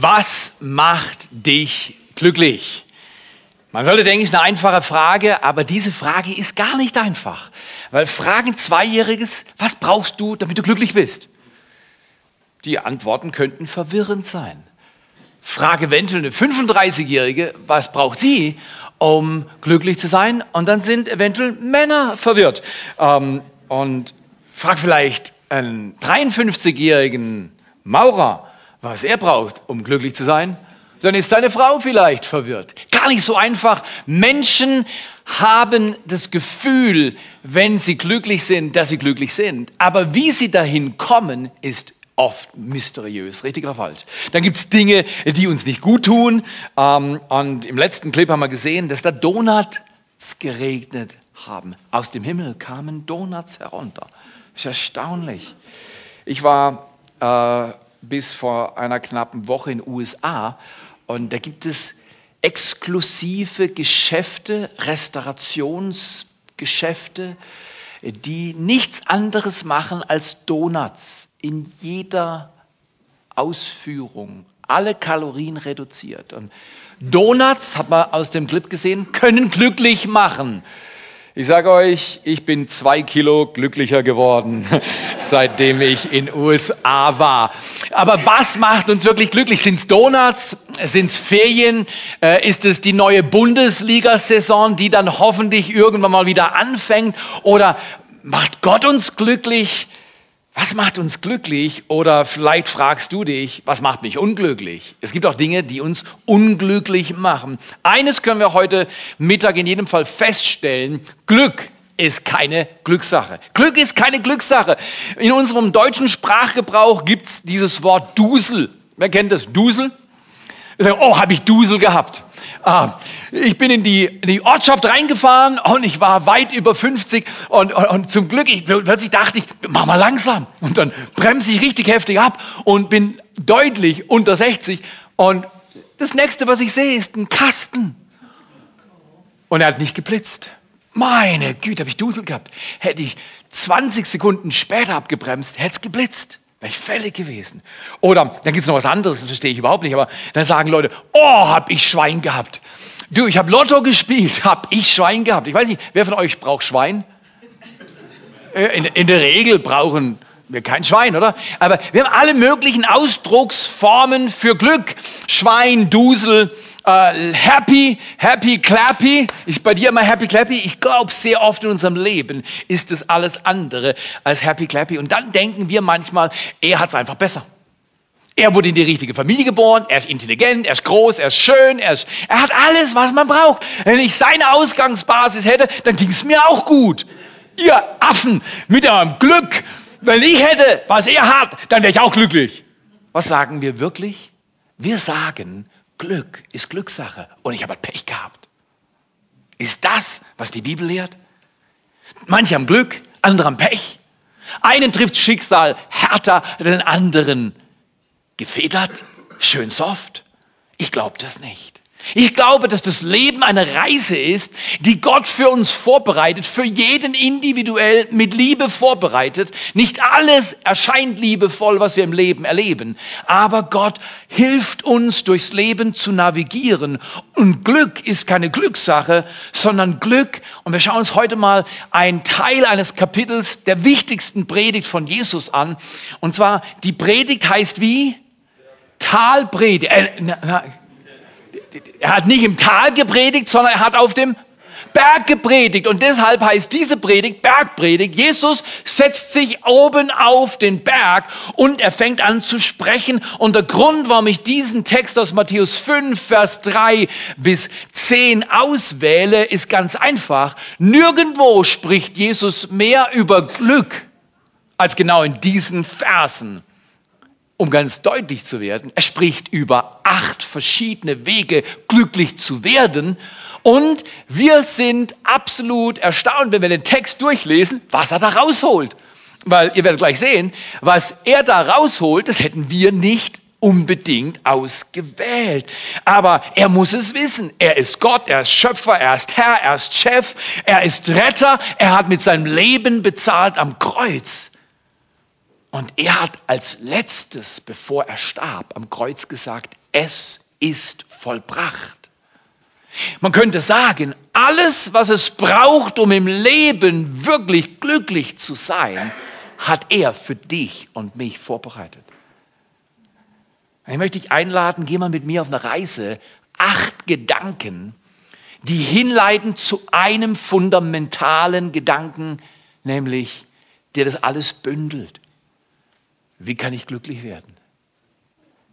Was macht dich glücklich? Man sollte denken, es ist eine einfache Frage, aber diese Frage ist gar nicht einfach. Weil fragen Zweijähriges, was brauchst du, damit du glücklich bist? Die Antworten könnten verwirrend sein. Frage eventuell eine 35-Jährige, was braucht sie, um glücklich zu sein? Und dann sind eventuell Männer verwirrt. Ähm, und frag vielleicht einen 53-jährigen Maurer, was er braucht, um glücklich zu sein. Dann ist seine Frau vielleicht verwirrt. Gar nicht so einfach. Menschen haben das Gefühl, wenn sie glücklich sind, dass sie glücklich sind. Aber wie sie dahin kommen, ist oft mysteriös, richtig oder falsch. Dann gibt's Dinge, die uns nicht gut tun. Ähm, und im letzten Clip haben wir gesehen, dass da Donuts geregnet haben. Aus dem Himmel kamen Donuts herunter. Das ist erstaunlich. Ich war äh, bis vor einer knappen Woche in den USA und da gibt es exklusive Geschäfte, Restaurationsgeschäfte, die nichts anderes machen als Donuts in jeder Ausführung. Alle Kalorien reduziert. Und Donuts, hat man aus dem Clip gesehen, können glücklich machen. Ich sage euch, ich bin zwei Kilo glücklicher geworden, seitdem ich in USA war. Aber was macht uns wirklich glücklich? Sind es Donuts? Sind es Ferien? Äh, ist es die neue Bundesliga-Saison, die dann hoffentlich irgendwann mal wieder anfängt? Oder macht Gott uns glücklich? Was macht uns glücklich? Oder vielleicht fragst du dich, was macht mich unglücklich? Es gibt auch Dinge, die uns unglücklich machen. Eines können wir heute Mittag in jedem Fall feststellen. Glück ist keine Glückssache. Glück ist keine Glückssache. In unserem deutschen Sprachgebrauch gibt's dieses Wort Dusel. Wer kennt das? Dusel? Oh, habe ich Dusel gehabt. Ah, ich bin in die, in die Ortschaft reingefahren und ich war weit über 50 und, und, und zum Glück, ich, plötzlich dachte ich, mach mal langsam. Und dann bremse ich richtig heftig ab und bin deutlich unter 60 und das nächste, was ich sehe, ist ein Kasten. Und er hat nicht geblitzt. Meine Güte, habe ich Dusel gehabt. Hätte ich 20 Sekunden später abgebremst, hätte es geblitzt. Wäre ich fällig gewesen. Oder dann gibt es noch was anderes, das verstehe ich überhaupt nicht, aber dann sagen Leute, oh, hab ich Schwein gehabt. Du, ich habe Lotto gespielt, hab ich Schwein gehabt. Ich weiß nicht, wer von euch braucht Schwein? Äh, in, in der Regel brauchen kein Schwein, oder? Aber wir haben alle möglichen Ausdrucksformen für Glück. Schwein, Dusel, äh, happy, happy, clappy. Ich bei dir immer happy, clappy. Ich glaube, sehr oft in unserem Leben ist es alles andere als happy, clappy. Und dann denken wir manchmal, er hat es einfach besser. Er wurde in die richtige Familie geboren, er ist intelligent, er ist groß, er ist schön, er, ist, er hat alles, was man braucht. Wenn ich seine Ausgangsbasis hätte, dann ging es mir auch gut. Ihr Affen mit eurem Glück, wenn ich hätte, was er hat, dann wäre ich auch glücklich. Was sagen wir wirklich? Wir sagen, Glück ist Glückssache und ich habe Pech gehabt. Ist das, was die Bibel lehrt? Manche haben Glück, andere haben Pech. Einen trifft Schicksal härter, den anderen gefedert, schön soft. Ich glaube das nicht. Ich glaube, dass das Leben eine Reise ist, die Gott für uns vorbereitet, für jeden individuell mit Liebe vorbereitet. Nicht alles erscheint liebevoll, was wir im Leben erleben, aber Gott hilft uns durchs Leben zu navigieren. Und Glück ist keine Glückssache, sondern Glück. Und wir schauen uns heute mal einen Teil eines Kapitels der wichtigsten Predigt von Jesus an. Und zwar, die Predigt heißt wie? Talpredigt. Äh, er hat nicht im Tal gepredigt, sondern er hat auf dem Berg gepredigt. Und deshalb heißt diese Predigt Bergpredigt. Jesus setzt sich oben auf den Berg und er fängt an zu sprechen. Und der Grund, warum ich diesen Text aus Matthäus 5, Vers 3 bis 10 auswähle, ist ganz einfach. Nirgendwo spricht Jesus mehr über Glück als genau in diesen Versen um ganz deutlich zu werden, er spricht über acht verschiedene Wege, glücklich zu werden. Und wir sind absolut erstaunt, wenn wir den Text durchlesen, was er da rausholt. Weil ihr werdet gleich sehen, was er da rausholt, das hätten wir nicht unbedingt ausgewählt. Aber er muss es wissen. Er ist Gott, er ist Schöpfer, er ist Herr, er ist Chef, er ist Retter, er hat mit seinem Leben bezahlt am Kreuz. Und er hat als letztes, bevor er starb, am Kreuz gesagt, es ist vollbracht. Man könnte sagen, alles, was es braucht, um im Leben wirklich glücklich zu sein, hat er für dich und mich vorbereitet. Ich möchte dich einladen, geh mal mit mir auf eine Reise. Acht Gedanken, die hinleiten zu einem fundamentalen Gedanken, nämlich der das alles bündelt. Wie kann ich glücklich werden?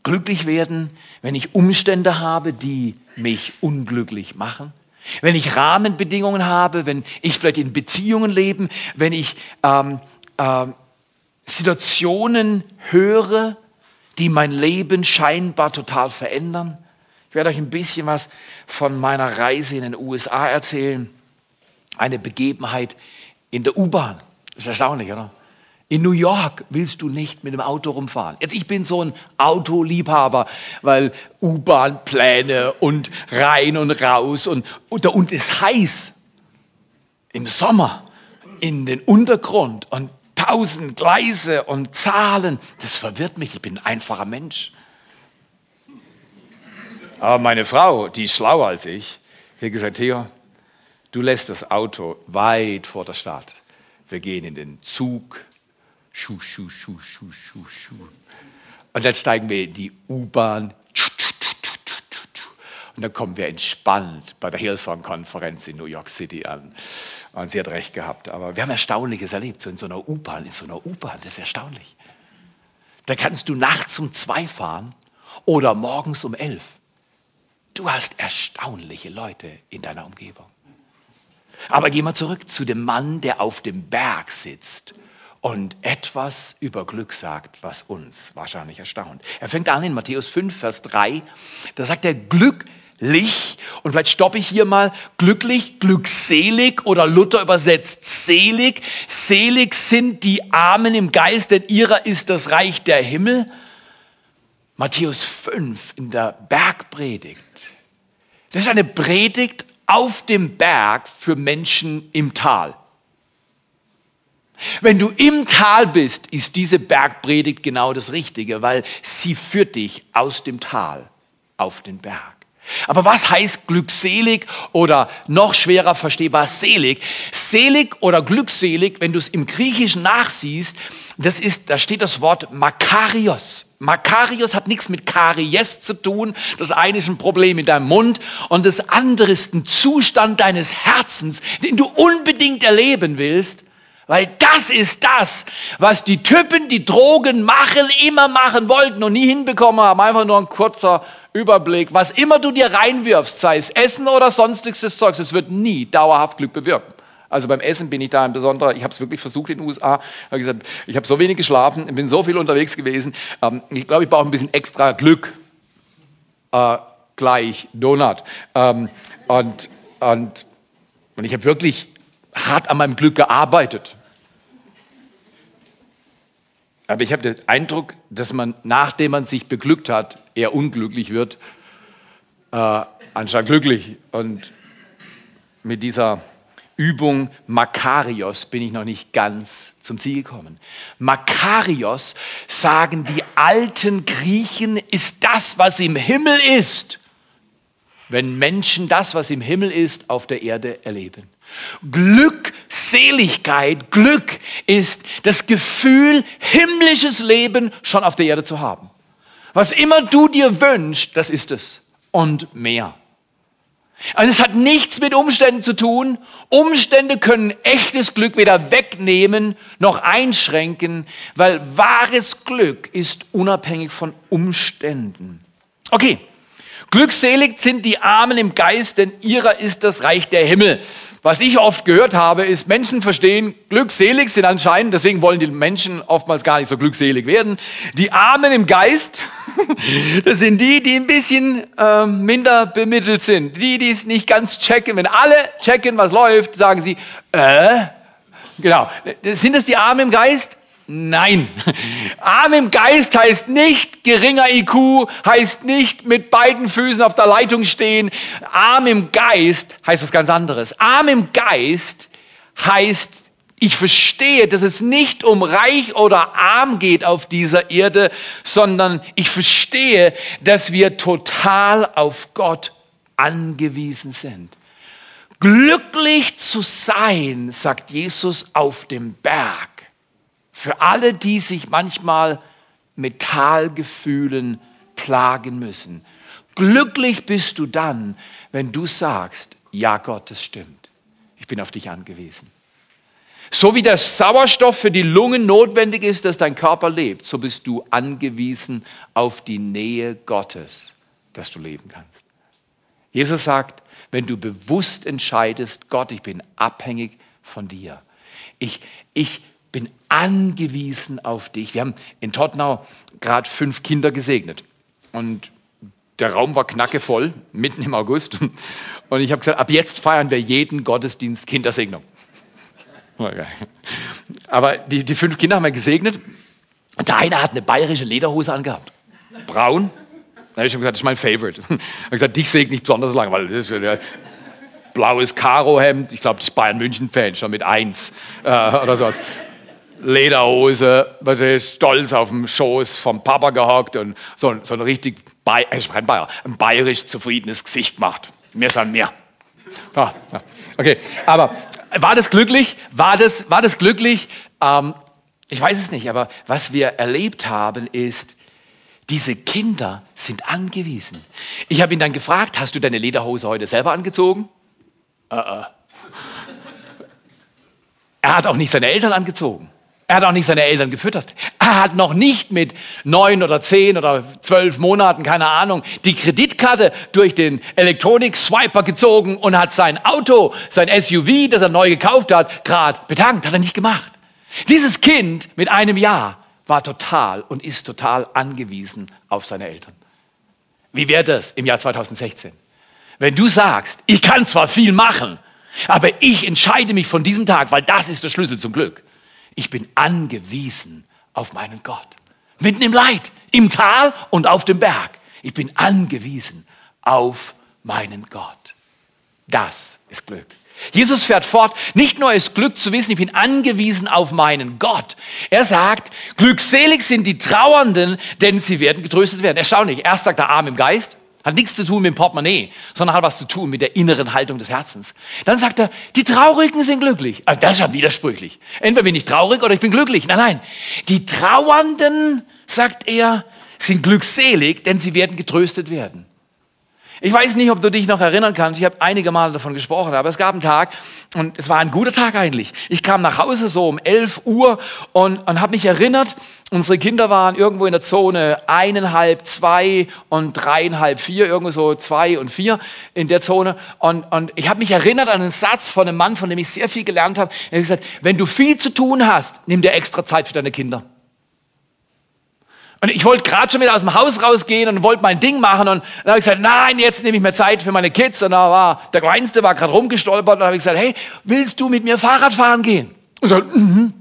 Glücklich werden, wenn ich Umstände habe, die mich unglücklich machen. Wenn ich Rahmenbedingungen habe, wenn ich vielleicht in Beziehungen lebe, wenn ich ähm, äh, Situationen höre, die mein Leben scheinbar total verändern. Ich werde euch ein bisschen was von meiner Reise in den USA erzählen. Eine Begebenheit in der U-Bahn. Ist erstaunlich, oder? In New York willst du nicht mit dem Auto rumfahren. Jetzt, ich bin so ein Autoliebhaber, weil U-Bahn-Pläne und rein und raus und, und, und es heiß im Sommer in den Untergrund und tausend Gleise und Zahlen. Das verwirrt mich. Ich bin ein einfacher Mensch. Aber meine Frau, die ist schlauer als ich, hat gesagt, Theo, du lässt das Auto weit vor der Stadt. Wir gehen in den Zug, Schuh, Schuh, Schuh, Schuh, Schuh, Schuh. Und dann steigen wir in die U-Bahn. Und dann kommen wir entspannt bei der Hillsong-Konferenz in New York City an. Und sie hat recht gehabt. Aber wir haben Erstaunliches erlebt, so in so einer U-Bahn, in so einer U-Bahn, das ist erstaunlich. Da kannst du nachts um zwei fahren oder morgens um elf. Du hast erstaunliche Leute in deiner Umgebung. Aber geh mal zurück zu dem Mann, der auf dem Berg sitzt und etwas über Glück sagt, was uns wahrscheinlich erstaunt. Er fängt an in Matthäus 5, Vers 3, da sagt er, glücklich, und vielleicht stoppe ich hier mal, glücklich, glückselig oder Luther übersetzt selig. Selig sind die Armen im Geist, denn ihrer ist das Reich der Himmel. Matthäus 5 in der Bergpredigt. Das ist eine Predigt auf dem Berg für Menschen im Tal. Wenn du im Tal bist, ist diese Bergpredigt genau das Richtige, weil sie führt dich aus dem Tal auf den Berg. Aber was heißt glückselig oder noch schwerer verstehbar selig? Selig oder glückselig, wenn du es im Griechischen nachsiehst, das ist, da steht das Wort Makarios. Makarios hat nichts mit Karies zu tun. Das eine ist ein Problem in deinem Mund und das andere ist ein Zustand deines Herzens, den du unbedingt erleben willst. Weil das ist das, was die Typen, die Drogen machen, immer machen wollten und nie hinbekommen haben. Einfach nur ein kurzer Überblick. Was immer du dir reinwirfst, sei es Essen oder sonstiges Zeugs, es wird nie dauerhaft Glück bewirken. Also beim Essen bin ich da ein besonderer, ich habe es wirklich versucht in den USA, habe gesagt, ich habe so wenig geschlafen, bin so viel unterwegs gewesen, ähm, ich glaube, ich brauche ein bisschen extra Glück. Äh, gleich Donut. Ähm, und, und, und ich habe wirklich hart an meinem Glück gearbeitet. Aber ich habe den Eindruck, dass man, nachdem man sich beglückt hat, eher unglücklich wird, äh, anstatt glücklich. Und mit dieser Übung Makarios bin ich noch nicht ganz zum Ziel gekommen. Makarios, sagen die alten Griechen, ist das, was im Himmel ist, wenn Menschen das, was im Himmel ist, auf der Erde erleben. Glückseligkeit, Glück ist das Gefühl, himmlisches Leben schon auf der Erde zu haben. Was immer du dir wünschst, das ist es. Und mehr. Und es hat nichts mit Umständen zu tun. Umstände können echtes Glück weder wegnehmen noch einschränken, weil wahres Glück ist unabhängig von Umständen. Okay, glückselig sind die Armen im Geist, denn ihrer ist das Reich der Himmel. Was ich oft gehört habe, ist, Menschen verstehen, glückselig sind anscheinend, deswegen wollen die Menschen oftmals gar nicht so glückselig werden. Die Armen im Geist, das sind die, die ein bisschen äh, minder bemittelt sind. Die, die es nicht ganz checken. Wenn alle checken, was läuft, sagen sie, äh, genau. Sind das die Armen im Geist? Nein. Arm im Geist heißt nicht geringer IQ, heißt nicht mit beiden Füßen auf der Leitung stehen. Arm im Geist heißt was ganz anderes. Arm im Geist heißt Ich verstehe, dass es nicht um reich oder arm geht auf dieser Erde, sondern ich verstehe, dass wir total auf Gott angewiesen sind. Glücklich zu sein, sagt Jesus auf dem Berg. Für alle, die sich manchmal mit Talgefühlen plagen müssen. Glücklich bist du dann, wenn du sagst, ja Gott, das stimmt. Ich bin auf dich angewiesen. So wie der Sauerstoff für die Lungen notwendig ist, dass dein Körper lebt, so bist du angewiesen auf die Nähe Gottes, dass du leben kannst. Jesus sagt, wenn du bewusst entscheidest, Gott, ich bin abhängig von dir. Ich, ich angewiesen auf dich. Wir haben in Tottenau gerade fünf Kinder gesegnet. Und der Raum war knackevoll, mitten im August. Und ich habe gesagt, ab jetzt feiern wir jeden Gottesdienst Kindersegnung. Aber die, die fünf Kinder haben wir gesegnet. Der eine hat eine bayerische Lederhose angehabt. Braun. Da habe ich schon gesagt, das ist mein Favorite. Ich habe gesagt, dich segne ich besonders lang, weil das ist ja blaues Karohemd. Ich glaube, das ist Bayern München-Fan, schon mit eins äh, oder sowas. Lederhose, was ist, stolz auf dem Schoß vom Papa gehockt und so, so ein richtig Bayer, ein, Bayer, ein bayerisch zufriedenes Gesicht gemacht. Mir mehr. Ah, okay, aber war das glücklich? War das, war das glücklich? Ähm, ich weiß es nicht, aber was wir erlebt haben ist, diese Kinder sind angewiesen. Ich habe ihn dann gefragt, hast du deine Lederhose heute selber angezogen? Uh -uh. Er hat auch nicht seine Eltern angezogen. Er hat auch nicht seine Eltern gefüttert. Er hat noch nicht mit neun oder zehn oder zwölf Monaten, keine Ahnung, die Kreditkarte durch den Elektronik-Swiper gezogen und hat sein Auto, sein SUV, das er neu gekauft hat, gerade betankt. Hat er nicht gemacht. Dieses Kind mit einem Jahr war total und ist total angewiesen auf seine Eltern. Wie wäre das im Jahr 2016? Wenn du sagst, ich kann zwar viel machen, aber ich entscheide mich von diesem Tag, weil das ist der Schlüssel zum Glück ich bin angewiesen auf meinen Gott. Mitten im Leid, im Tal und auf dem Berg. Ich bin angewiesen auf meinen Gott. Das ist Glück. Jesus fährt fort, nicht nur ist Glück zu wissen, ich bin angewiesen auf meinen Gott. Er sagt, glückselig sind die Trauernden, denn sie werden getröstet werden. Erstaunlich. Erst sagt er arm im Geist, hat nichts zu tun mit dem Portemonnaie, sondern hat was zu tun mit der inneren Haltung des Herzens. Dann sagt er, die Traurigen sind glücklich. Ah, das ist ja widersprüchlich. Entweder bin ich traurig oder ich bin glücklich. Nein, nein. Die Trauernden, sagt er, sind glückselig, denn sie werden getröstet werden. Ich weiß nicht, ob du dich noch erinnern kannst. Ich habe einige Male davon gesprochen, aber es gab einen Tag und es war ein guter Tag eigentlich. Ich kam nach Hause so um 11 Uhr und, und habe mich erinnert, unsere Kinder waren irgendwo in der Zone eineinhalb, zwei und dreieinhalb, vier, irgendwo so zwei und vier in der Zone. Und, und ich habe mich erinnert an einen Satz von einem Mann, von dem ich sehr viel gelernt habe. Er hat gesagt, wenn du viel zu tun hast, nimm dir extra Zeit für deine Kinder. Und ich wollte gerade schon wieder aus dem Haus rausgehen und wollte mein Ding machen. Und dann habe ich gesagt, nein, jetzt nehme ich mir Zeit für meine Kids. Und da war der Kleinste war gerade rumgestolpert. Und dann habe ich gesagt, hey, willst du mit mir Fahrrad fahren gehen? Und so, mhm.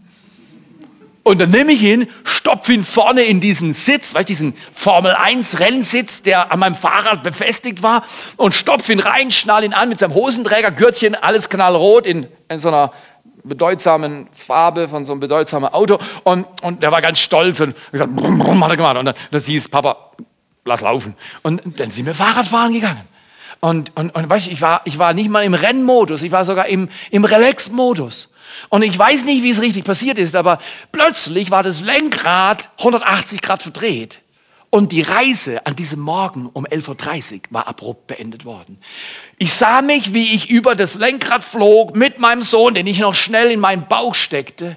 Und dann nehme ich ihn, stopfe ihn vorne in diesen Sitz, weißt diesen Formel 1 Rennsitz, der an meinem Fahrrad befestigt war, und stopfe ihn rein, schnall ihn an mit seinem Hosenträger, Gürtchen, alles knallrot in, in so einer bedeutsamen Farbe von so einem bedeutsamen Auto und, und der war ganz stolz und gesagt, brumm, brumm, hat er gemacht. Und dann, das hieß, Papa, lass laufen. Und dann sind wir Fahrradfahren gegangen. Und, und, und weißt du, ich war, ich war nicht mal im Rennmodus, ich war sogar im, im Relax-Modus. Und ich weiß nicht, wie es richtig passiert ist, aber plötzlich war das Lenkrad 180 Grad verdreht. Und die Reise an diesem Morgen um 11.30 Uhr war abrupt beendet worden. Ich sah mich, wie ich über das Lenkrad flog mit meinem Sohn, den ich noch schnell in meinen Bauch steckte.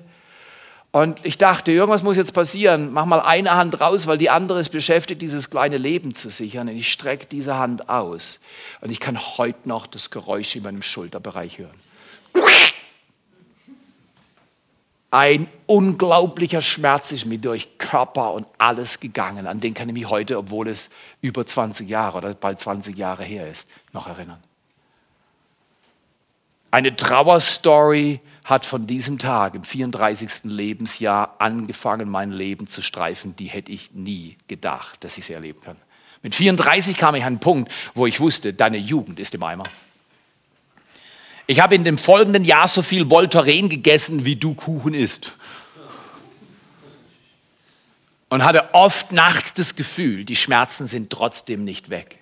Und ich dachte, irgendwas muss jetzt passieren. Mach mal eine Hand raus, weil die andere ist beschäftigt, dieses kleine Leben zu sichern. Und ich strecke diese Hand aus. Und ich kann heute noch das Geräusch in meinem Schulterbereich hören. Ein unglaublicher Schmerz ist mir durch Körper und alles gegangen. An den kann ich mich heute, obwohl es über 20 Jahre oder bald 20 Jahre her ist, noch erinnern. Eine Trauerstory hat von diesem Tag im 34. Lebensjahr angefangen, mein Leben zu streifen. Die hätte ich nie gedacht, dass ich sie erleben kann. Mit 34 kam ich an einen Punkt, wo ich wusste, deine Jugend ist im Eimer. Ich habe in dem folgenden Jahr so viel Voltaren gegessen, wie du Kuchen isst. Und hatte oft nachts das Gefühl, die Schmerzen sind trotzdem nicht weg.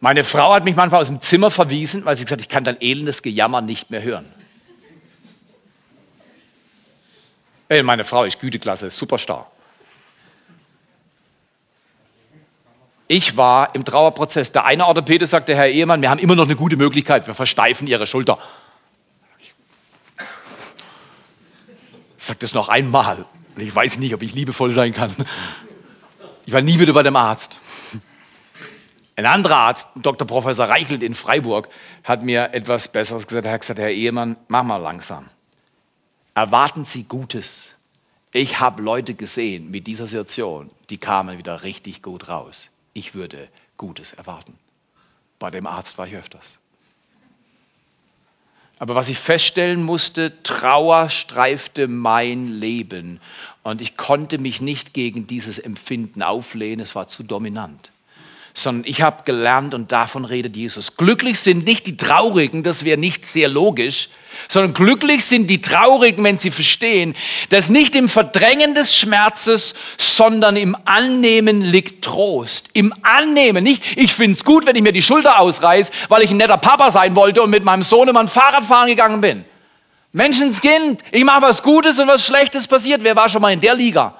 Meine Frau hat mich manchmal aus dem Zimmer verwiesen, weil sie gesagt hat, ich kann dein elendes Gejammer nicht mehr hören. Ey, meine Frau ist Güteklasse, ist superstar. Ich war im Trauerprozess. Der eine Orthopäde sagte, Herr Ehemann, wir haben immer noch eine gute Möglichkeit, wir versteifen Ihre Schulter. Ich sage das noch einmal. Ich weiß nicht, ob ich liebevoll sein kann. Ich war nie wieder bei dem Arzt. Ein anderer Arzt, Dr. Professor Reichelt in Freiburg, hat mir etwas Besseres gesagt. Er hat gesagt, Herr Ehemann, mach mal langsam. Erwarten Sie Gutes. Ich habe Leute gesehen mit dieser Situation, die kamen wieder richtig gut raus. Ich würde Gutes erwarten. Bei dem Arzt war ich öfters. Aber was ich feststellen musste, Trauer streifte mein Leben und ich konnte mich nicht gegen dieses Empfinden auflehnen, es war zu dominant sondern ich habe gelernt und davon redet Jesus. Glücklich sind nicht die Traurigen, das wäre nicht sehr logisch, sondern glücklich sind die Traurigen, wenn sie verstehen, dass nicht im Verdrängen des Schmerzes, sondern im Annehmen liegt Trost. Im Annehmen, nicht ich find's gut, wenn ich mir die Schulter ausreiß, weil ich ein netter Papa sein wollte und mit meinem Sohn immer ein Fahrrad fahren gegangen bin. Menschenskind, ich mache was Gutes und was Schlechtes passiert. Wer war schon mal in der Liga?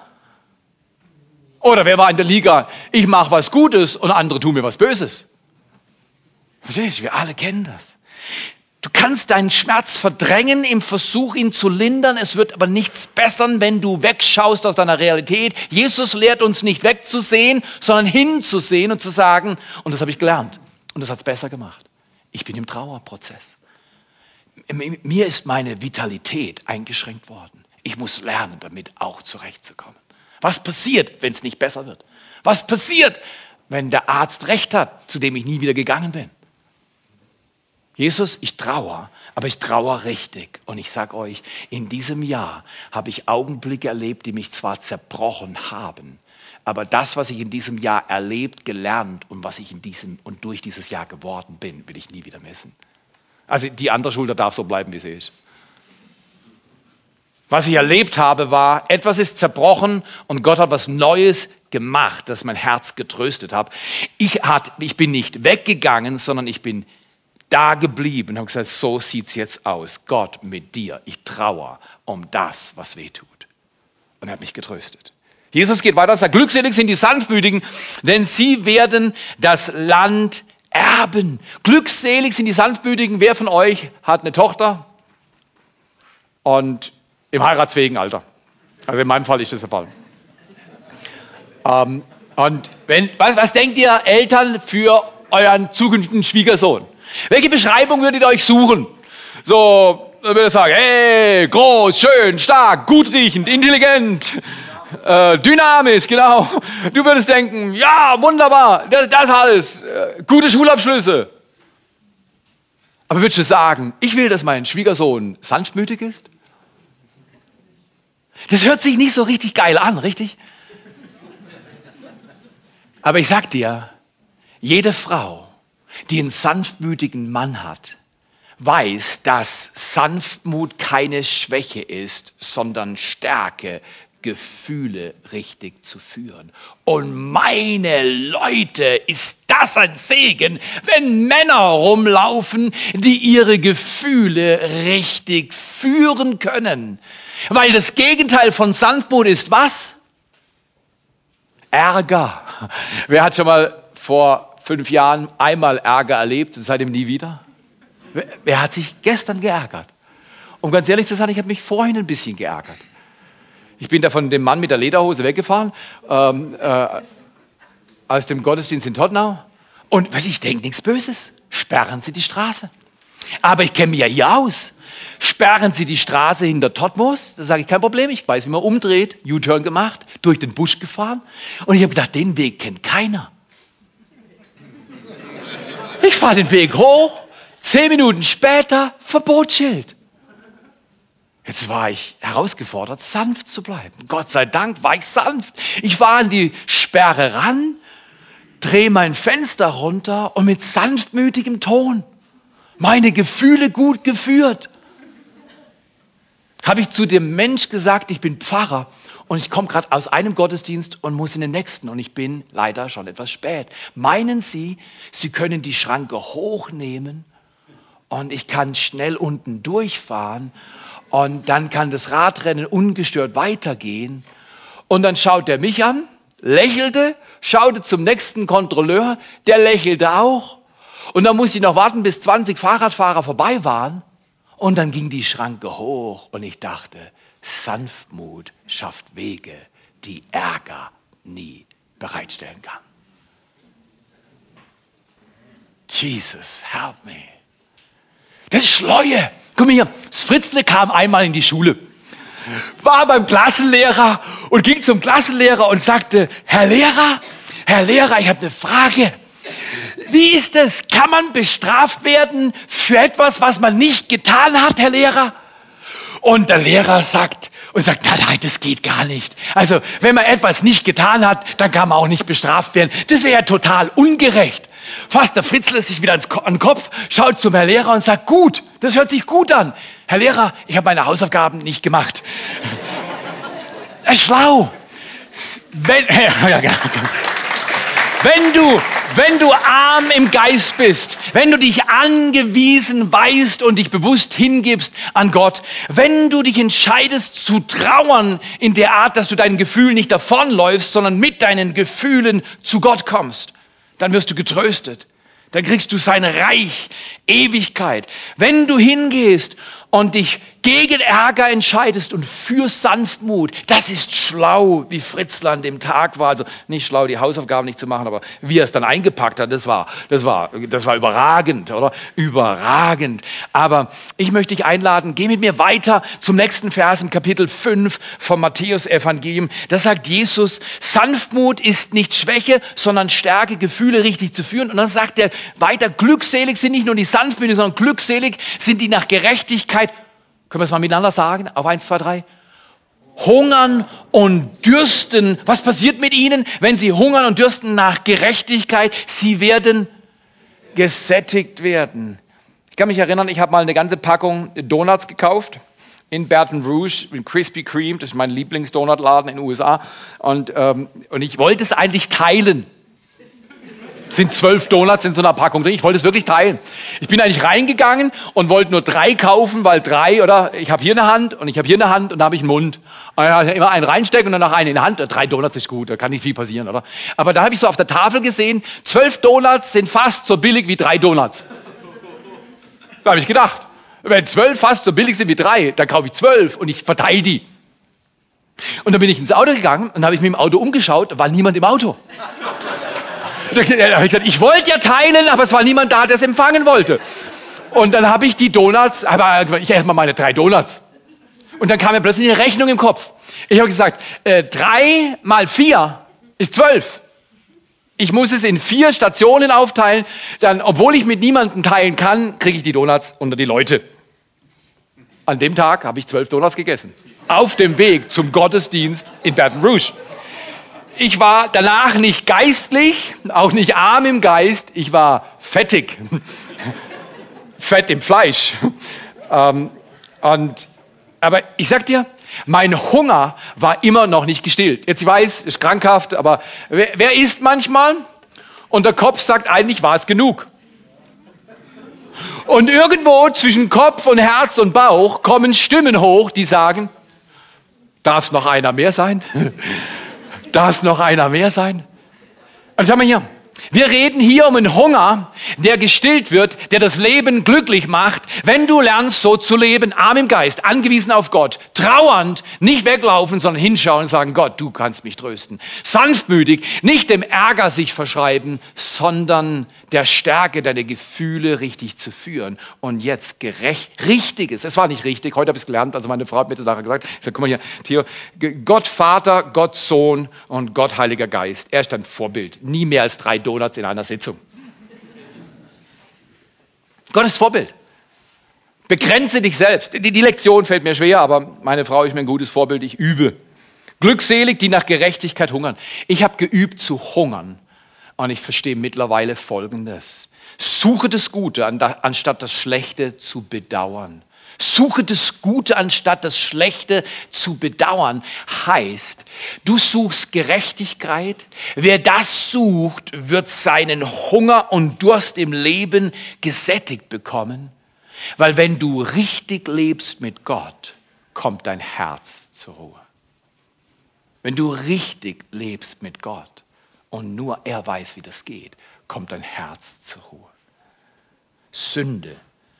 Oder wer war in der Liga, ich mache was Gutes und andere tun mir was Böses. Verstehst du? Wir alle kennen das. Du kannst deinen Schmerz verdrängen im Versuch, ihn zu lindern. Es wird aber nichts bessern, wenn du wegschaust aus deiner Realität. Jesus lehrt uns nicht wegzusehen, sondern hinzusehen und zu sagen, und das habe ich gelernt. Und das hat es besser gemacht. Ich bin im Trauerprozess. Mir ist meine Vitalität eingeschränkt worden. Ich muss lernen, damit auch zurechtzukommen. Was passiert, wenn es nicht besser wird? Was passiert, wenn der Arzt recht hat, zu dem ich nie wieder gegangen bin? Jesus, ich trauere, aber ich trauere richtig. Und ich sage euch, in diesem Jahr habe ich Augenblicke erlebt, die mich zwar zerbrochen haben, aber das, was ich in diesem Jahr erlebt, gelernt und was ich in diesem und durch dieses Jahr geworden bin, will ich nie wieder missen. Also die andere Schulter darf so bleiben, wie sie ist. Was ich erlebt habe, war, etwas ist zerbrochen und Gott hat was Neues gemacht, das mein Herz getröstet hat. Ich, hat, ich bin nicht weggegangen, sondern ich bin da geblieben und habe gesagt, so sieht's jetzt aus. Gott mit dir. Ich trauere um das, was weh tut. Und er hat mich getröstet. Jesus geht weiter und sagt, glückselig sind die Sanftmütigen, denn sie werden das Land erben. Glückselig sind die Sanftmütigen. Wer von euch hat eine Tochter? Und im heiratsfähigen Alter. Also in meinem Fall ist das der Fall. Ähm, und wenn, was, was denkt ihr Eltern für euren zukünftigen Schwiegersohn? Welche Beschreibung würdet ihr euch suchen? So, würde ich sagen, hey, groß, schön, stark, gut riechend, intelligent, äh, dynamisch, genau. Du würdest denken, ja, wunderbar, das, das alles, äh, gute Schulabschlüsse. Aber würdest du sagen, ich will, dass mein Schwiegersohn sanftmütig ist? Das hört sich nicht so richtig geil an, richtig? Aber ich sag dir, jede Frau, die einen sanftmütigen Mann hat, weiß, dass Sanftmut keine Schwäche ist, sondern Stärke, Gefühle richtig zu führen. Und meine Leute, ist das ein Segen, wenn Männer rumlaufen, die ihre Gefühle richtig führen können. Weil das Gegenteil von Sanftmut ist was? Ärger. Wer hat schon mal vor fünf Jahren einmal Ärger erlebt und seitdem nie wieder? Wer, hat sich gestern geärgert? Um ganz ehrlich zu sein, ich habe mich vorhin ein bisschen geärgert. Ich bin da von dem Mann mit der Lederhose weggefahren, ähm, äh, aus dem Gottesdienst in Tottenau. Und was ich denke, nichts Böses. Sperren Sie die Straße. Aber ich kenne mich ja hier aus. Sperren Sie die Straße hinter Totmos? Da sage ich, kein Problem, ich weiß, wie man umdreht. U-Turn gemacht, durch den Busch gefahren. Und ich habe gedacht, den Weg kennt keiner. Ich fahre den Weg hoch, zehn Minuten später Verbotsschild. Jetzt war ich herausgefordert, sanft zu bleiben. Gott sei Dank war ich sanft. Ich war an die Sperre ran, drehe mein Fenster runter und mit sanftmütigem Ton meine Gefühle gut geführt. Habe ich zu dem Mensch gesagt, ich bin Pfarrer und ich komme gerade aus einem Gottesdienst und muss in den nächsten und ich bin leider schon etwas spät. Meinen Sie, Sie können die Schranke hochnehmen und ich kann schnell unten durchfahren und dann kann das Radrennen ungestört weitergehen? Und dann schaut er mich an, lächelte, schaute zum nächsten Kontrolleur, der lächelte auch. Und dann musste ich noch warten, bis 20 Fahrradfahrer vorbei waren. Und dann ging die Schranke hoch und ich dachte, Sanftmut schafft Wege, die Ärger nie bereitstellen kann. Jesus, help me. Das ist Schleue. Guck mal hier, das Fritzle kam einmal in die Schule, war beim Klassenlehrer und ging zum Klassenlehrer und sagte, Herr Lehrer, Herr Lehrer, ich habe eine Frage. Wie ist es? Kann man bestraft werden für etwas, was man nicht getan hat, Herr Lehrer? Und der Lehrer sagt und sagt, nein, nein, das geht gar nicht. Also, wenn man etwas nicht getan hat, dann kann man auch nicht bestraft werden. Das wäre ja total ungerecht. Fasst der Fritzl sich wieder an den Kopf, schaut zum Herr Lehrer und sagt, gut, das hört sich gut an. Herr Lehrer, ich habe meine Hausaufgaben nicht gemacht. Er ist schlau. Wenn, wenn du, wenn du arm im Geist bist, wenn du dich angewiesen weißt und dich bewusst hingibst an Gott, wenn du dich entscheidest zu trauern in der Art, dass du deinen Gefühlen nicht davonläufst, sondern mit deinen Gefühlen zu Gott kommst, dann wirst du getröstet. Dann kriegst du sein Reich, Ewigkeit. Wenn du hingehst und dich gegen Ärger entscheidest und für Sanftmut, das ist schlau, wie Fritzl an dem Tag war. Also nicht schlau, die Hausaufgaben nicht zu machen, aber wie er es dann eingepackt hat, das war, das war, das war überragend, oder? Überragend. Aber ich möchte dich einladen, geh mit mir weiter zum nächsten Vers im Kapitel 5 vom Matthäus Evangelium. Da sagt Jesus, Sanftmut ist nicht Schwäche, sondern Stärke, Gefühle richtig zu führen. Und dann sagt er weiter, glückselig sind nicht nur die Sanftmütigen, sondern glückselig sind die nach Gerechtigkeit können wir es mal miteinander sagen? Auf eins, zwei, drei. Hungern und dürsten. Was passiert mit ihnen, wenn sie hungern und dürsten nach Gerechtigkeit? Sie werden gesättigt werden. Ich kann mich erinnern, ich habe mal eine ganze Packung Donuts gekauft in Baton Rouge, in Krispy Kreme, das ist mein Lieblingsdonutladen in den USA. Und, ähm, und ich wollte es eigentlich teilen sind zwölf Donuts in so einer Packung drin. Ich wollte es wirklich teilen. Ich bin eigentlich reingegangen und wollte nur drei kaufen, weil drei, oder ich habe hier eine Hand und ich habe hier eine Hand und da habe ich einen Mund. Und immer einen reinstecken und dann noch einen in die Hand. Drei Donuts ist gut, da kann nicht viel passieren, oder? Aber da habe ich so auf der Tafel gesehen, zwölf Donuts sind fast so billig wie drei Donuts. Da habe ich gedacht, wenn zwölf fast so billig sind wie drei, dann kaufe ich zwölf und ich verteile die. Und dann bin ich ins Auto gegangen und habe ich mir im Auto umgeschaut, war niemand im Auto ich gesagt, ich wollte ja teilen, aber es war niemand da, der es empfangen wollte. Und dann habe ich die Donuts, aber ich esse mal meine drei Donuts. Und dann kam mir plötzlich eine Rechnung im Kopf. Ich habe gesagt, äh, drei mal vier ist zwölf. Ich muss es in vier Stationen aufteilen. Dann, obwohl ich mit niemandem teilen kann, kriege ich die Donuts unter die Leute. An dem Tag habe ich zwölf Donuts gegessen. Auf dem Weg zum Gottesdienst in Baton Rouge ich war danach nicht geistlich, auch nicht arm im Geist, ich war fettig. Fett im Fleisch. Ähm, und, aber ich sag dir, mein Hunger war immer noch nicht gestillt. Jetzt ich weiß, ist krankhaft, aber wer, wer isst manchmal? Und der Kopf sagt, eigentlich war es genug. Und irgendwo zwischen Kopf und Herz und Bauch kommen Stimmen hoch, die sagen, darf es noch einer mehr sein? Darf noch einer mehr sein? Also schau mal hier. Wir reden hier um einen Hunger, der gestillt wird, der das Leben glücklich macht, wenn du lernst, so zu leben, arm im Geist, angewiesen auf Gott, trauernd, nicht weglaufen, sondern hinschauen und sagen, Gott, du kannst mich trösten. Sanftmütig, nicht dem Ärger sich verschreiben, sondern der Stärke deine Gefühle richtig zu führen. Und jetzt gerecht, richtiges, es war nicht richtig, heute habe ich es gelernt, also meine Frau hat mir das nachher gesagt, ich sage, guck mal hier, Theo, Gott Vater, Gott Sohn und Gott Heiliger Geist, er ist ein Vorbild, nie mehr als drei Donuts in einer Sitzung. Gottes Vorbild. Begrenze dich selbst. Die, die, Lektion fällt mir schwer, aber meine Frau ist mir ein gutes Vorbild. Ich übe. Glückselig, die nach Gerechtigkeit hungern. Ich habe geübt zu hungern Und ich verstehe mittlerweile Folgendes. Suche das Gute, anstatt das Schlechte zu bedauern. Suche das Gute, anstatt das Schlechte zu bedauern, heißt, du suchst Gerechtigkeit. Wer das sucht, wird seinen Hunger und Durst im Leben gesättigt bekommen. Weil wenn du richtig lebst mit Gott, kommt dein Herz zur Ruhe. Wenn du richtig lebst mit Gott und nur er weiß, wie das geht, kommt dein Herz zur Ruhe. Sünde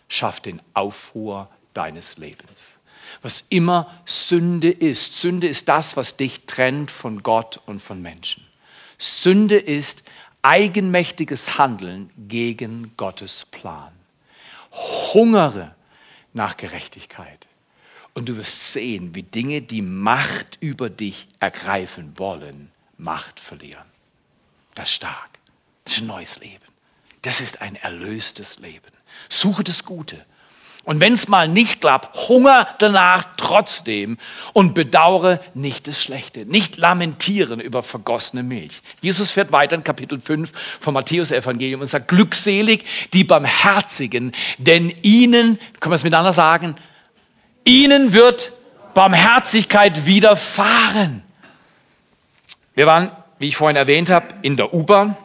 schafft den Aufruhr deines Lebens. Was immer Sünde ist, Sünde ist das, was dich trennt von Gott und von Menschen. Sünde ist eigenmächtiges Handeln gegen Gottes Plan. Hungere nach Gerechtigkeit. Und du wirst sehen, wie Dinge, die Macht über dich ergreifen wollen, Macht verlieren. Das ist stark. Das ist ein neues Leben. Das ist ein erlöstes Leben. Suche das Gute. Und wenn es mal nicht klappt, Hunger danach trotzdem und bedauere nicht das Schlechte. Nicht lamentieren über vergossene Milch. Jesus fährt weiter in Kapitel 5 vom Matthäus-Evangelium und sagt, glückselig die Barmherzigen, denn ihnen, können wir es miteinander sagen, ihnen wird Barmherzigkeit widerfahren. Wir waren, wie ich vorhin erwähnt habe, in der U-Bahn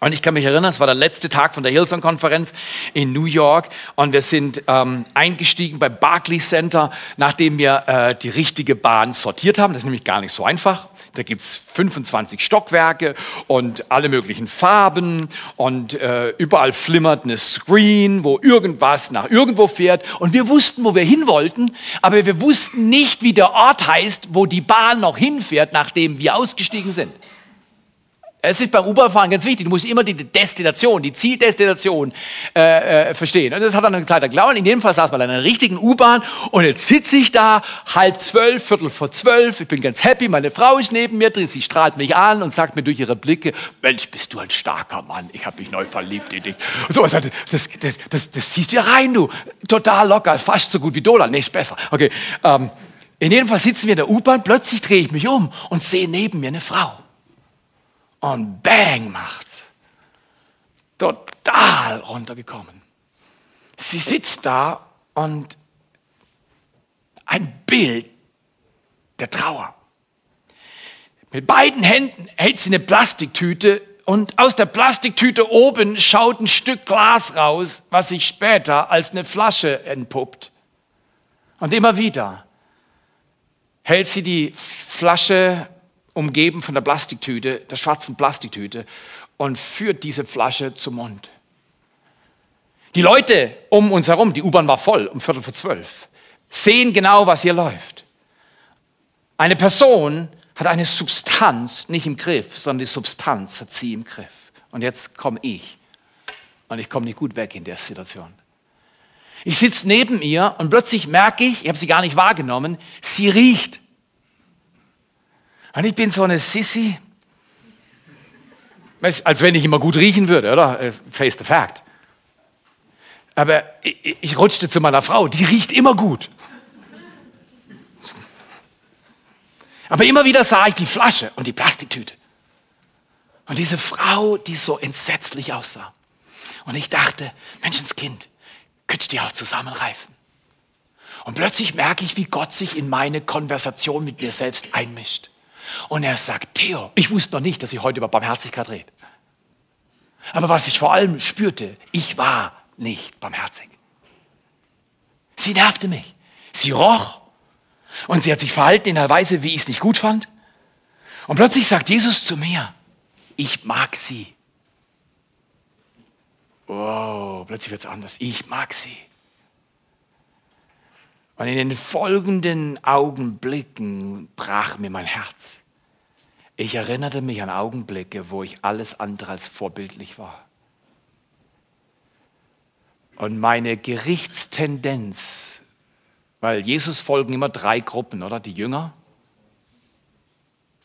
und ich kann mich erinnern, es war der letzte Tag von der Hillsong-Konferenz in New York und wir sind ähm, eingestiegen beim Barclays Center, nachdem wir äh, die richtige Bahn sortiert haben. Das ist nämlich gar nicht so einfach. Da gibt's 25 Stockwerke und alle möglichen Farben und äh, überall flimmert eine Screen, wo irgendwas nach irgendwo fährt. Und wir wussten, wo wir hin wollten, aber wir wussten nicht, wie der Ort heißt, wo die Bahn noch hinfährt, nachdem wir ausgestiegen sind. Es ist beim U-Bahn-Fahren ganz wichtig. Du musst immer die Destination, die Zieldestination äh, äh, verstehen. Und das hat dann eine Zeit geglaubt. In dem Fall saß man in einer richtigen U-Bahn und jetzt sitze ich da, halb zwölf, viertel vor zwölf. Ich bin ganz happy. Meine Frau ist neben mir drin. Sie strahlt mich an und sagt mir durch ihre Blicke, Mensch, bist du ein starker Mann. Ich habe mich neu verliebt in dich. So, das, das, das, das, das ziehst du ja rein, du. Total locker, fast so gut wie Dolan. Nee, ist besser. Okay. Ähm, in jedem Fall sitzen wir in der U-Bahn. Plötzlich drehe ich mich um und sehe neben mir eine Frau und bang macht's. Total runtergekommen. Sie sitzt da und ein Bild der Trauer. Mit beiden Händen hält sie eine Plastiktüte und aus der Plastiktüte oben schaut ein Stück Glas raus, was sich später als eine Flasche entpuppt. Und immer wieder hält sie die Flasche umgeben von der Plastiktüte, der schwarzen Plastiktüte und führt diese Flasche zum Mund. Die Leute um uns herum, die U-Bahn war voll um Viertel vor zwölf, sehen genau, was hier läuft. Eine Person hat eine Substanz nicht im Griff, sondern die Substanz hat sie im Griff. Und jetzt komme ich. Und ich komme nicht gut weg in der Situation. Ich sitze neben ihr und plötzlich merke ich, ich habe sie gar nicht wahrgenommen, sie riecht. Und ich bin so eine Sissy. Als wenn ich immer gut riechen würde, oder? Äh, face the fact. Aber ich, ich rutschte zu meiner Frau, die riecht immer gut. Aber immer wieder sah ich die Flasche und die Plastiktüte. Und diese Frau, die so entsetzlich aussah. Und ich dachte, Menschenskind, könntest du dich auch zusammenreißen. Und plötzlich merke ich, wie Gott sich in meine Konversation mit mir selbst einmischt. Und er sagt, Theo, ich wusste noch nicht, dass ich heute über Barmherzigkeit rede. Aber was ich vor allem spürte, ich war nicht barmherzig. Sie nervte mich. Sie roch. Und sie hat sich verhalten in einer Weise, wie ich es nicht gut fand. Und plötzlich sagt Jesus zu mir, ich mag sie. Oh, plötzlich wird es anders. Ich mag sie. Und in den folgenden Augenblicken brach mir mein Herz. Ich erinnerte mich an Augenblicke, wo ich alles andere als vorbildlich war. Und meine Gerichtstendenz, weil Jesus folgen immer drei Gruppen, oder? Die Jünger,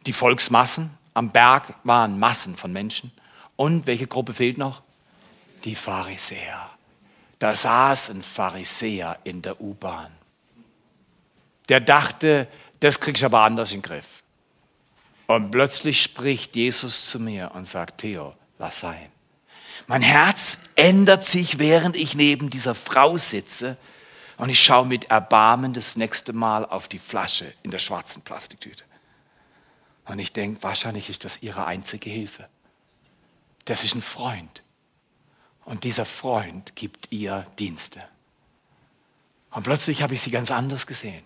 die Volksmassen, am Berg waren Massen von Menschen. Und welche Gruppe fehlt noch? Die Pharisäer. Da saß ein Pharisäer in der U-Bahn der dachte, das krieg ich aber anders in den Griff. Und plötzlich spricht Jesus zu mir und sagt, Theo, lass sein. Mein Herz ändert sich, während ich neben dieser Frau sitze und ich schaue mit Erbarmen das nächste Mal auf die Flasche in der schwarzen Plastiktüte. Und ich denke, wahrscheinlich ist das ihre einzige Hilfe. Das ist ein Freund. Und dieser Freund gibt ihr Dienste. Und plötzlich habe ich sie ganz anders gesehen.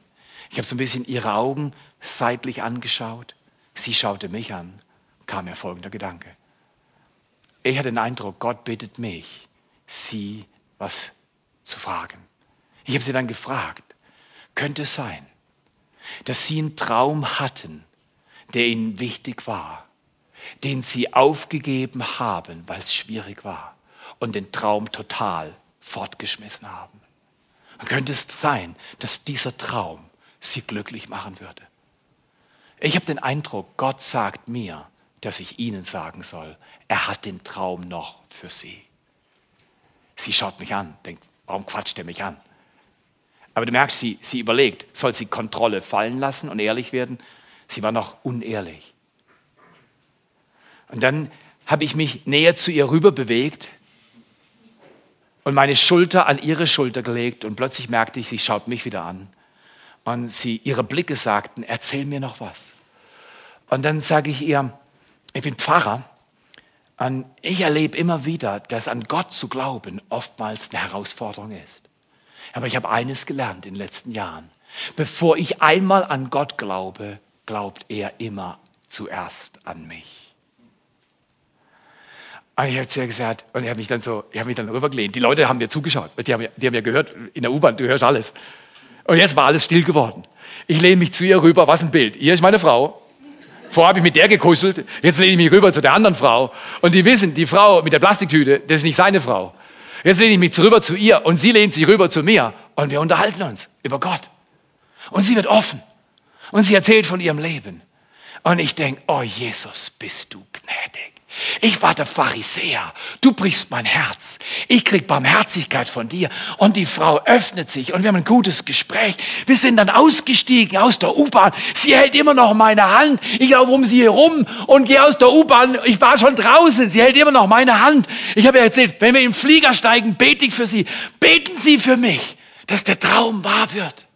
Ich habe so ein bisschen ihre Augen seitlich angeschaut. Sie schaute mich an. Kam mir folgender Gedanke. Ich hatte den Eindruck, Gott bittet mich, sie was zu fragen. Ich habe sie dann gefragt, könnte es sein, dass sie einen Traum hatten, der ihnen wichtig war, den sie aufgegeben haben, weil es schwierig war und den Traum total fortgeschmissen haben. Könnte es sein, dass dieser Traum sie glücklich machen würde? Ich habe den Eindruck, Gott sagt mir, dass ich Ihnen sagen soll, er hat den Traum noch für Sie. Sie schaut mich an, denkt, warum quatscht er mich an? Aber du merkst, sie, sie überlegt, soll sie Kontrolle fallen lassen und ehrlich werden? Sie war noch unehrlich. Und dann habe ich mich näher zu ihr rüber bewegt und meine Schulter an ihre Schulter gelegt und plötzlich merkte ich, sie schaut mich wieder an. Und sie, ihre Blicke sagten, erzähl mir noch was. Und dann sage ich ihr, ich bin Pfarrer und ich erlebe immer wieder, dass an Gott zu glauben oftmals eine Herausforderung ist. Aber ich habe eines gelernt in den letzten Jahren. Bevor ich einmal an Gott glaube, glaubt er immer zuerst an mich. Und ich habe zu ihr gesagt, und ich habe mich dann so, ich habe mich dann rübergelehnt. Die Leute haben mir zugeschaut, die haben, die haben ja gehört, in der U-Bahn, du hörst alles. Und jetzt war alles still geworden. Ich lehne mich zu ihr rüber, was ein Bild. Hier ist meine Frau. Vorher habe ich mit der gekuschelt, jetzt lehne ich mich rüber zu der anderen Frau. Und die wissen, die Frau mit der Plastiktüte, das ist nicht seine Frau. Jetzt lehne ich mich rüber zu ihr und sie lehnt sich rüber zu mir und wir unterhalten uns über Gott. Und sie wird offen. Und sie erzählt von ihrem Leben. Und ich denke, oh Jesus, bist du gnädig. Ich war der Pharisäer. Du brichst mein Herz. Ich krieg Barmherzigkeit von dir. Und die Frau öffnet sich und wir haben ein gutes Gespräch. Wir sind dann ausgestiegen aus der U-Bahn. Sie hält immer noch meine Hand. Ich laufe um sie herum und gehe aus der U-Bahn. Ich war schon draußen. Sie hält immer noch meine Hand. Ich habe ihr erzählt, wenn wir im Flieger steigen, bete ich für sie. Beten Sie für mich, dass der Traum wahr wird.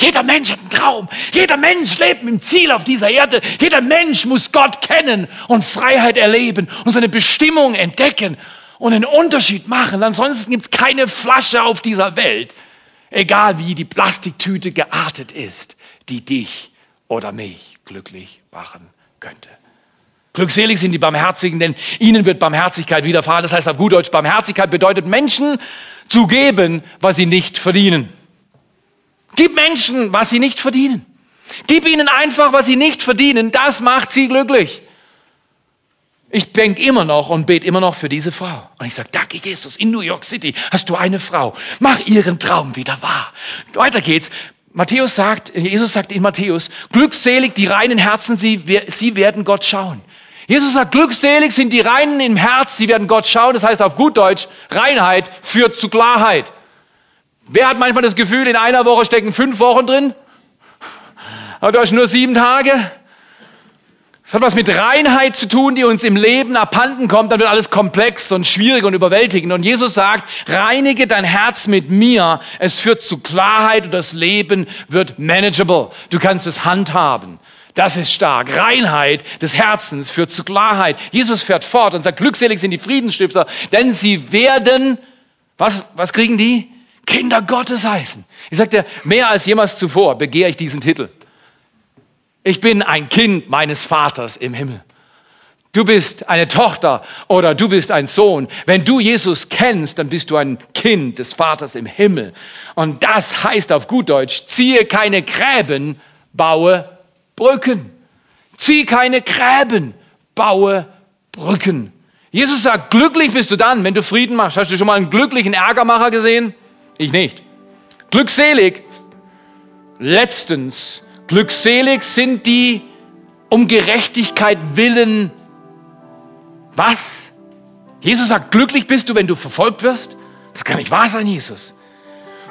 Jeder Mensch hat einen Traum. Jeder Mensch lebt mit dem Ziel auf dieser Erde. Jeder Mensch muss Gott kennen und Freiheit erleben und seine Bestimmung entdecken und einen Unterschied machen. Ansonsten gibt es keine Flasche auf dieser Welt, egal wie die Plastiktüte geartet ist, die dich oder mich glücklich machen könnte. Glückselig sind die Barmherzigen, denn ihnen wird Barmherzigkeit widerfahren. Das heißt auf gut Deutsch, Barmherzigkeit bedeutet Menschen zu geben, was sie nicht verdienen. Gib Menschen, was sie nicht verdienen. Gib ihnen einfach, was sie nicht verdienen. Das macht sie glücklich. Ich denke immer noch und bete immer noch für diese Frau. Und ich sage, danke Jesus, in New York City hast du eine Frau. Mach ihren Traum wieder wahr. Weiter geht's. Matthäus sagt, Jesus sagt in Matthäus, glückselig die reinen Herzen, sie, sie werden Gott schauen. Jesus sagt, glückselig sind die Reinen im Herz, sie werden Gott schauen. Das heißt auf gut Deutsch, Reinheit führt zu Klarheit. Wer hat manchmal das Gefühl, in einer Woche stecken fünf Wochen drin? Du hast nur sieben Tage. Das hat was mit Reinheit zu tun, die uns im Leben abhanden kommt. Dann wird alles komplex und schwierig und überwältigend. Und Jesus sagt, reinige dein Herz mit mir. Es führt zu Klarheit und das Leben wird manageable. Du kannst es handhaben. Das ist stark. Reinheit des Herzens führt zu Klarheit. Jesus fährt fort und sagt, glückselig sind die Friedensstifter, denn sie werden, was, was kriegen die? Kinder Gottes heißen. Ich sagte, mehr als jemals zuvor begehre ich diesen Titel. Ich bin ein Kind meines Vaters im Himmel. Du bist eine Tochter oder du bist ein Sohn. Wenn du Jesus kennst, dann bist du ein Kind des Vaters im Himmel. Und das heißt auf gut Deutsch, ziehe keine Gräben, baue Brücken. Zieh keine Gräben, baue Brücken. Jesus sagt, glücklich bist du dann, wenn du Frieden machst. Hast du schon mal einen glücklichen Ärgermacher gesehen? Ich nicht. Glückselig, letztens, glückselig sind die um Gerechtigkeit willen. Was? Jesus sagt, glücklich bist du, wenn du verfolgt wirst? Das kann nicht wahr sein, Jesus.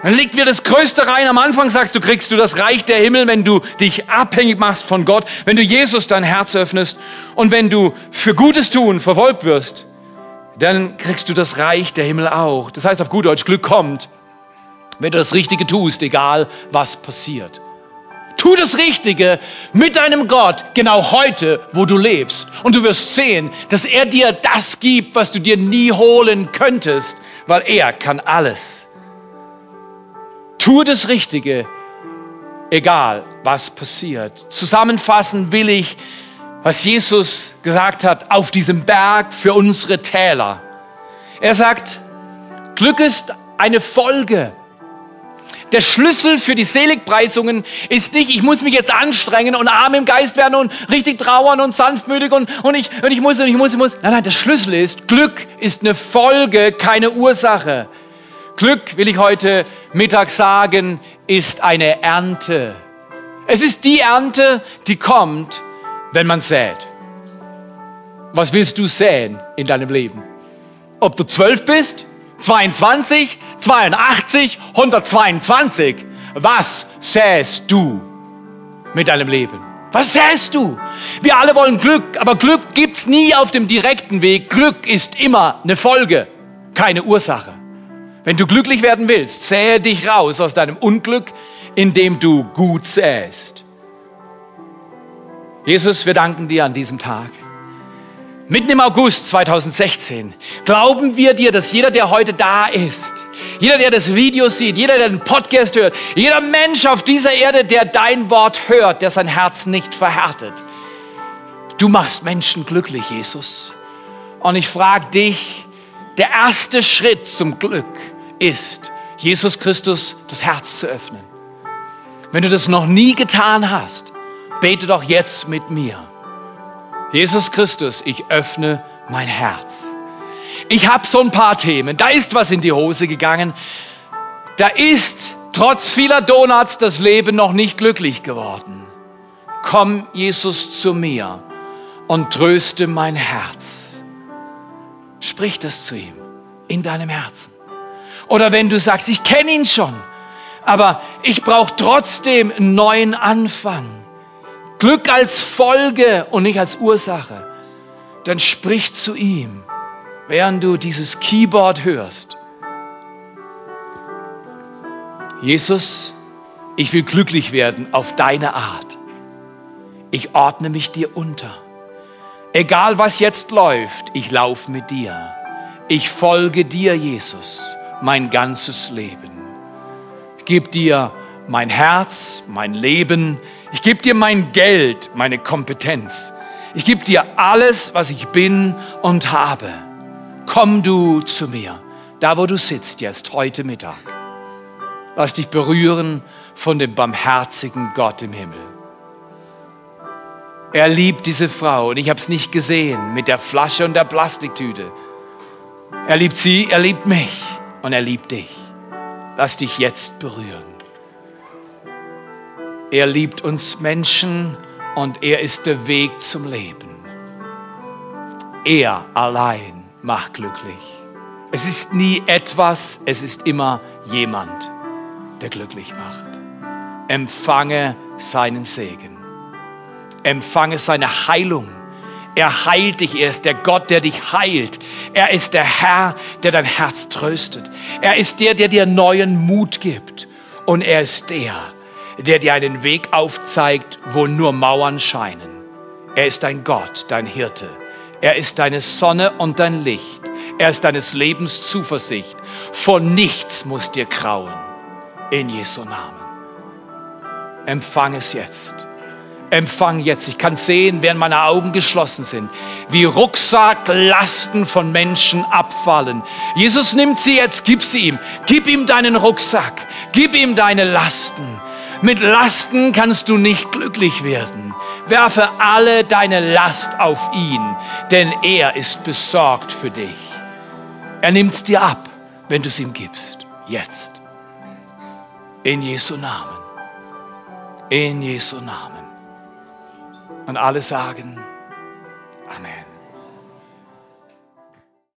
Dann legt wir das Größte rein. Am Anfang sagst du, kriegst du das Reich der Himmel, wenn du dich abhängig machst von Gott, wenn du Jesus dein Herz öffnest und wenn du für Gutes tun verfolgt wirst, dann kriegst du das Reich der Himmel auch. Das heißt auf gut Deutsch, Glück kommt, wenn du das Richtige tust, egal was passiert. Tu das Richtige mit deinem Gott genau heute, wo du lebst. Und du wirst sehen, dass er dir das gibt, was du dir nie holen könntest, weil er kann alles. Tu das Richtige, egal was passiert. Zusammenfassen will ich, was Jesus gesagt hat auf diesem Berg für unsere Täler. Er sagt, Glück ist eine Folge der Schlüssel für die Seligpreisungen ist nicht, ich muss mich jetzt anstrengen und arm im Geist werden und richtig trauern und sanftmütig und, und, ich, und ich muss und ich muss, ich muss. Nein, nein, der Schlüssel ist, Glück ist eine Folge, keine Ursache. Glück, will ich heute Mittag sagen, ist eine Ernte. Es ist die Ernte, die kommt, wenn man sät. Was willst du säen in deinem Leben? Ob du zwölf bist 22, 82, 122. Was säst du mit deinem Leben? Was säst du? Wir alle wollen Glück, aber Glück gibt's nie auf dem direkten Weg. Glück ist immer eine Folge, keine Ursache. Wenn du glücklich werden willst, sähe dich raus aus deinem Unglück, indem du gut säst. Jesus, wir danken dir an diesem Tag. Mitten im August 2016 glauben wir dir, dass jeder, der heute da ist, jeder, der das Video sieht, jeder, der den Podcast hört, jeder Mensch auf dieser Erde, der dein Wort hört, der sein Herz nicht verhärtet. Du machst Menschen glücklich, Jesus. Und ich frage dich, der erste Schritt zum Glück ist, Jesus Christus das Herz zu öffnen. Wenn du das noch nie getan hast, bete doch jetzt mit mir. Jesus Christus, ich öffne mein Herz. Ich habe so ein paar Themen. Da ist was in die Hose gegangen. Da ist trotz vieler Donuts das Leben noch nicht glücklich geworden. Komm, Jesus, zu mir und tröste mein Herz. Sprich das zu ihm in deinem Herzen. Oder wenn du sagst, ich kenne ihn schon, aber ich brauche trotzdem einen neuen Anfang Glück als Folge und nicht als Ursache, dann sprich zu ihm, während du dieses Keyboard hörst. Jesus, ich will glücklich werden auf deine Art. Ich ordne mich dir unter. Egal was jetzt läuft, ich laufe mit dir. Ich folge dir, Jesus, mein ganzes Leben. Ich gebe dir mein Herz, mein Leben, ich gebe dir mein Geld, meine Kompetenz. Ich gebe dir alles, was ich bin und habe. Komm du zu mir, da wo du sitzt jetzt, heute Mittag. Lass dich berühren von dem barmherzigen Gott im Himmel. Er liebt diese Frau und ich habe es nicht gesehen mit der Flasche und der Plastiktüte. Er liebt sie, er liebt mich und er liebt dich. Lass dich jetzt berühren. Er liebt uns Menschen und er ist der Weg zum Leben. Er allein macht glücklich. Es ist nie etwas, es ist immer jemand, der glücklich macht. Empfange seinen Segen. Empfange seine Heilung. Er heilt dich, er ist der Gott, der dich heilt. Er ist der Herr, der dein Herz tröstet. Er ist der, der dir neuen Mut gibt. Und er ist der, der dir einen Weg aufzeigt, wo nur Mauern scheinen. Er ist dein Gott, dein Hirte. Er ist deine Sonne und dein Licht. Er ist deines Lebens Zuversicht. Vor nichts muss dir krauen. In Jesu Namen. Empfang es jetzt. Empfang jetzt. Ich kann sehen, während meine Augen geschlossen sind, wie Rucksacklasten von Menschen abfallen. Jesus nimmt sie jetzt, gib sie ihm. Gib ihm deinen Rucksack. Gib ihm deine Lasten. Mit Lasten kannst du nicht glücklich werden. Werfe alle deine Last auf ihn, denn er ist besorgt für dich. Er nimmt es dir ab, wenn du es ihm gibst. Jetzt. In Jesu Namen. In Jesu Namen. Und alle sagen,